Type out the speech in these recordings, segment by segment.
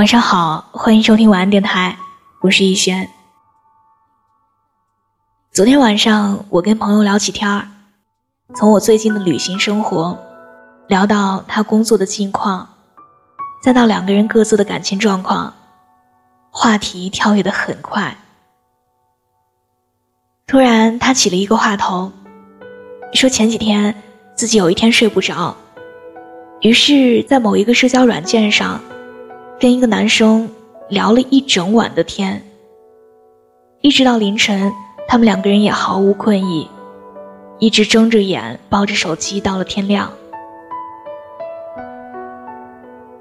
晚上好，欢迎收听晚安电台，我是逸轩。昨天晚上我跟朋友聊起天儿，从我最近的旅行生活聊到他工作的近况，再到两个人各自的感情状况，话题跳跃的很快。突然他起了一个话头，说前几天自己有一天睡不着。于是，在某一个社交软件上，跟一个男生聊了一整晚的天，一直到凌晨，他们两个人也毫无困意，一直睁着眼抱着手机到了天亮。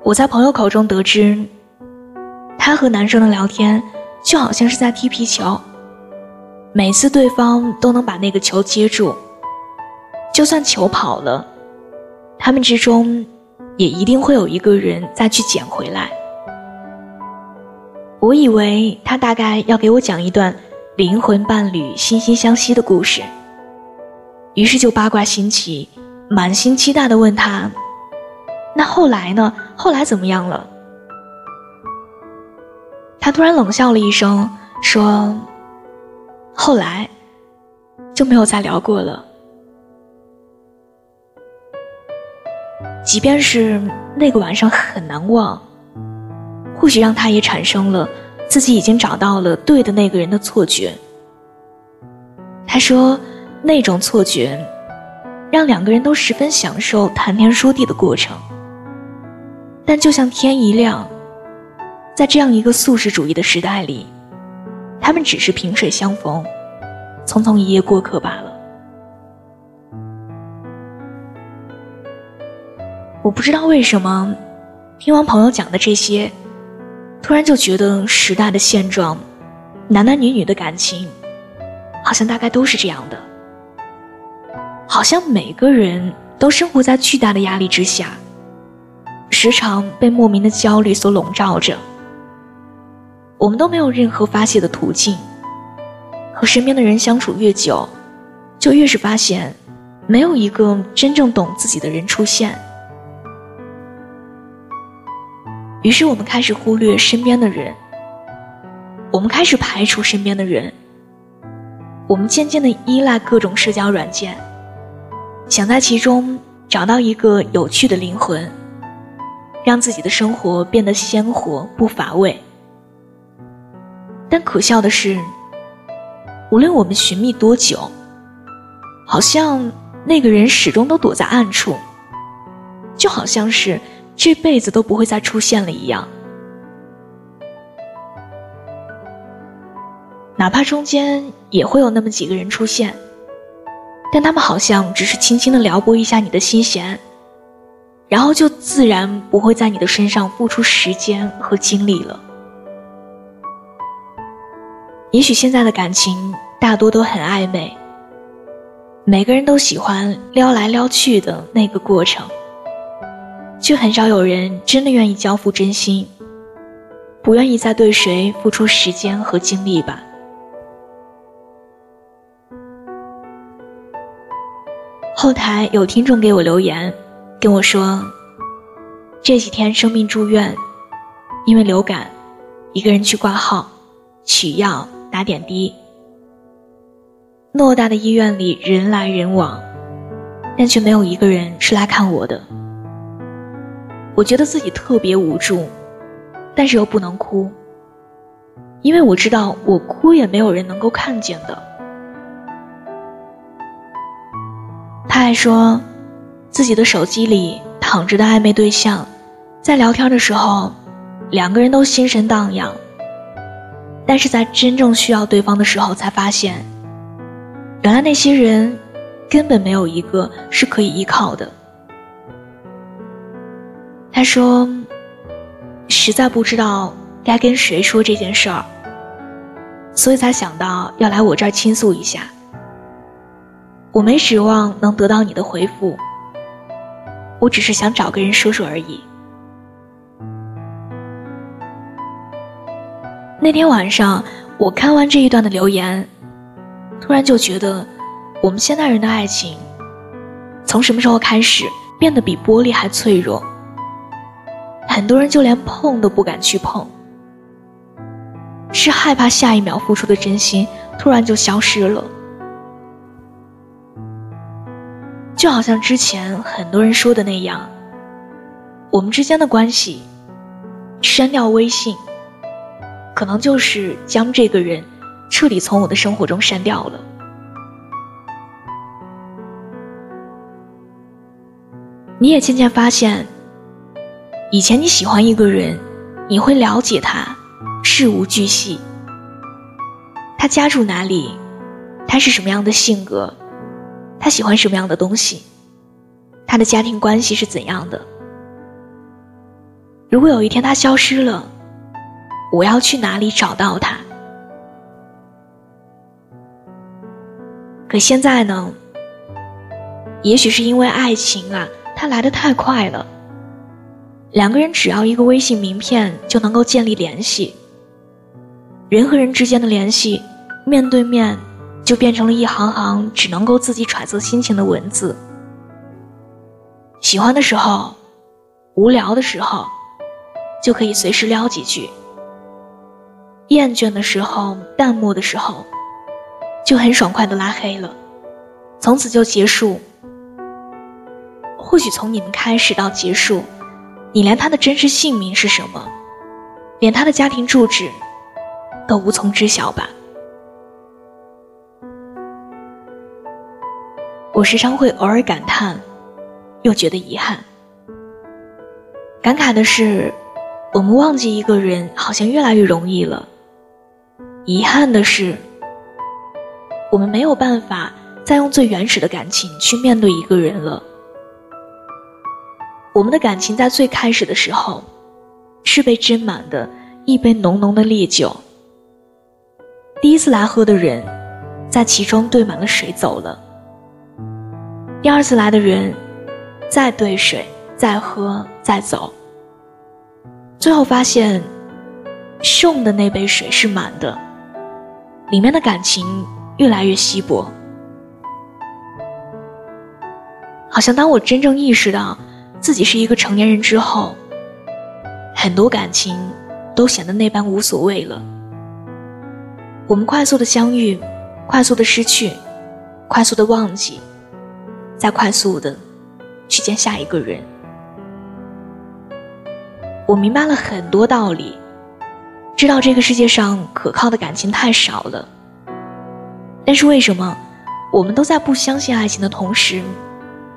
我在朋友口中得知，他和男生的聊天就好像是在踢皮球，每次对方都能把那个球接住，就算球跑了。他们之中，也一定会有一个人再去捡回来。我以为他大概要给我讲一段灵魂伴侣惺惺相惜的故事，于是就八卦心起，满心期待的问他：“那后来呢？后来怎么样了？”他突然冷笑了一声，说：“后来就没有再聊过了。”即便是那个晚上很难忘，或许让他也产生了自己已经找到了对的那个人的错觉。他说，那种错觉让两个人都十分享受谈天说地的过程。但就像天一亮，在这样一个素食主义的时代里，他们只是萍水相逢，匆匆一夜过客罢了。我不知道为什么，听完朋友讲的这些，突然就觉得时代的现状，男男女女的感情，好像大概都是这样的。好像每个人都生活在巨大的压力之下，时常被莫名的焦虑所笼罩着。我们都没有任何发泄的途径，和身边的人相处越久，就越是发现，没有一个真正懂自己的人出现。于是我们开始忽略身边的人，我们开始排除身边的人，我们渐渐的依赖各种社交软件，想在其中找到一个有趣的灵魂，让自己的生活变得鲜活不乏味。但可笑的是，无论我们寻觅多久，好像那个人始终都躲在暗处，就好像是。这辈子都不会再出现了一样，哪怕中间也会有那么几个人出现，但他们好像只是轻轻的撩拨一下你的心弦，然后就自然不会在你的身上付出时间和精力了。也许现在的感情大多都很暧昧，每个人都喜欢撩来撩去的那个过程。却很少有人真的愿意交付真心，不愿意再对谁付出时间和精力吧。后台有听众给我留言，跟我说，这几天生病住院，因为流感，一个人去挂号、取药、打点滴。偌大的医院里人来人往，但却没有一个人是来看我的。我觉得自己特别无助，但是又不能哭，因为我知道我哭也没有人能够看见的。他还说，自己的手机里躺着的暧昧对象，在聊天的时候，两个人都心神荡漾，但是在真正需要对方的时候，才发现，原来那些人根本没有一个是可以依靠的。他说：“实在不知道该跟谁说这件事儿，所以才想到要来我这儿倾诉一下。我没指望能得到你的回复，我只是想找个人说说而已。”那天晚上，我看完这一段的留言，突然就觉得，我们现代人的爱情，从什么时候开始变得比玻璃还脆弱？很多人就连碰都不敢去碰，是害怕下一秒付出的真心突然就消失了。就好像之前很多人说的那样，我们之间的关系，删掉微信，可能就是将这个人彻底从我的生活中删掉了。你也渐渐发现，以前你喜欢一个人，你会了解他，事无巨细，他家住哪里，他是什么样的性格。他喜欢什么样的东西？他的家庭关系是怎样的？如果有一天他消失了，我要去哪里找到他？可现在呢？也许是因为爱情啊，它来的太快了。两个人只要一个微信名片就能够建立联系。人和人之间的联系，面对面。就变成了一行行只能够自己揣测心情的文字。喜欢的时候，无聊的时候，就可以随时撩几句；厌倦的时候，淡漠的时候，就很爽快的拉黑了，从此就结束。或许从你们开始到结束，你连他的真实姓名是什么，连他的家庭住址，都无从知晓吧。我时常会偶尔感叹，又觉得遗憾。感慨的是，我们忘记一个人好像越来越容易了；遗憾的是，我们没有办法再用最原始的感情去面对一个人了。我们的感情在最开始的时候，是被斟满的一杯浓浓的烈酒。第一次来喝的人，在其中兑满了水走了。第二次来的人，再兑水，再喝，再走。最后发现，送的那杯水是满的，里面的感情越来越稀薄。好像当我真正意识到自己是一个成年人之后，很多感情都显得那般无所谓了。我们快速的相遇，快速的失去，快速的忘记。再快速的去见下一个人，我明白了很多道理，知道这个世界上可靠的感情太少了。但是为什么我们都在不相信爱情的同时，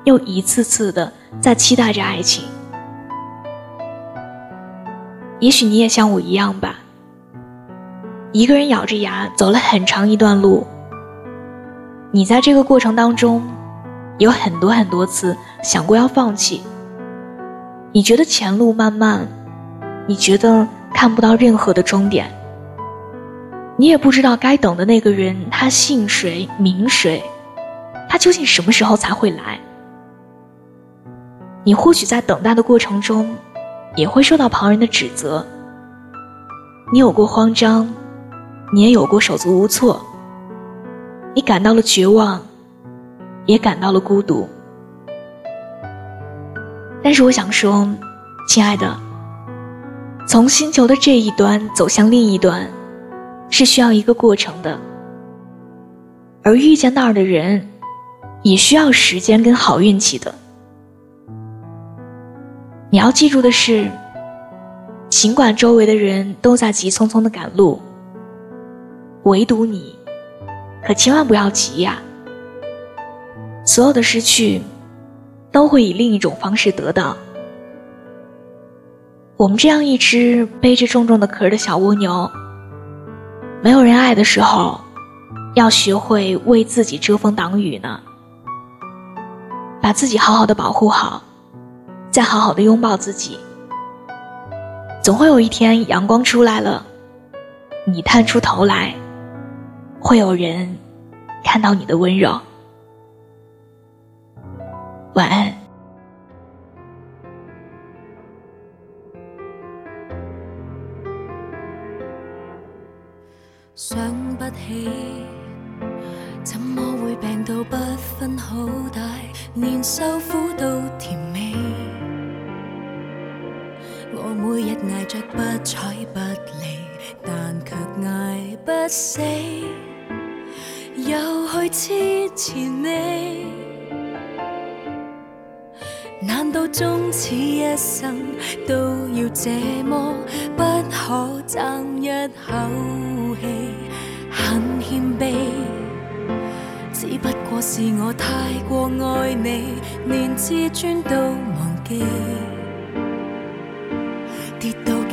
又一次次的在期待着爱情？也许你也像我一样吧，一个人咬着牙走了很长一段路，你在这个过程当中。有很多很多次想过要放弃，你觉得前路漫漫，你觉得看不到任何的终点，你也不知道该等的那个人他姓谁名谁，他究竟什么时候才会来？你或许在等待的过程中，也会受到旁人的指责，你有过慌张，你也有过手足无措，你感到了绝望。也感到了孤独，但是我想说，亲爱的，从星球的这一端走向另一端，是需要一个过程的，而遇见那儿的人，也需要时间跟好运气的。你要记住的是，尽管周围的人都在急匆匆的赶路，唯独你，可千万不要急呀。所有的失去，都会以另一种方式得到。我们这样一只背着重重的壳的小蜗牛，没有人爱的时候，要学会为自己遮风挡雨呢。把自己好好的保护好，再好好的拥抱自己。总会有一天阳光出来了，你探出头来，会有人看到你的温柔。晚安。想不起，怎么会病到不分好歹，连受苦都甜我每日挨着不睬不理，但却挨不死，又去痴缠你。难道终此一生都要这么不可争一口气？很谦卑，只不过是我太过爱你，连自尊都忘记。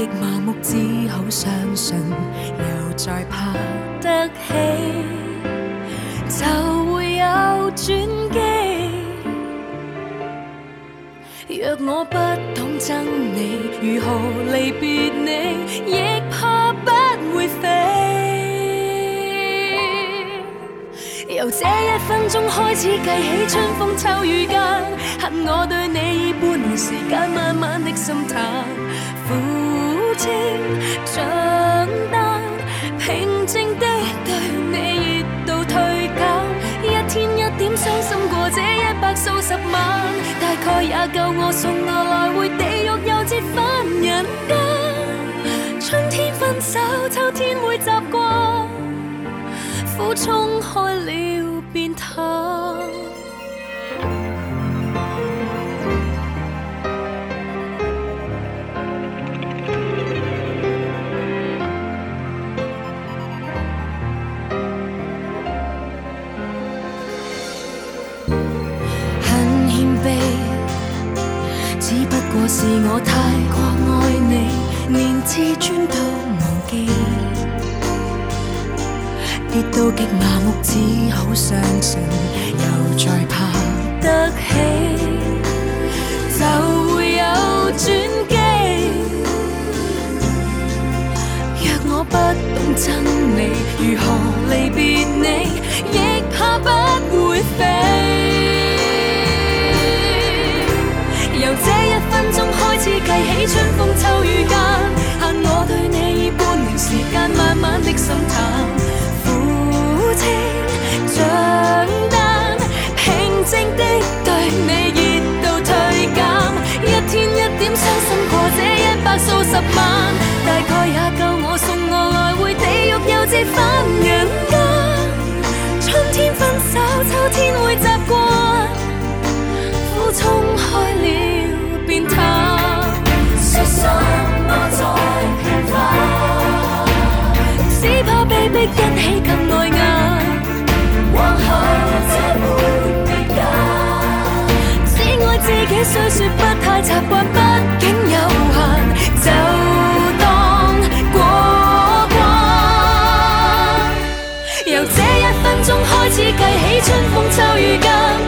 极麻木，只好相信，又再爬得起，就会有转机。若我不懂憎你，如何离别你，亦怕不会飞。由这一分钟开始计起，春风秋雨间，恨我对你已半年时间，慢慢的心淡，清长淡，平静的对你热度退减，一天一点伤心过这一百数十晚，大概也够我送我来回地狱又折返人间。春天分手，秋天会习惯，苦冲开了便淡。不过是我太过爱你，连自尊都忘记。跌到极麻木，只好相信，又再爬得起，就会有转机。若我不懂憎你，如何离别你，亦怕不会飞。分时间。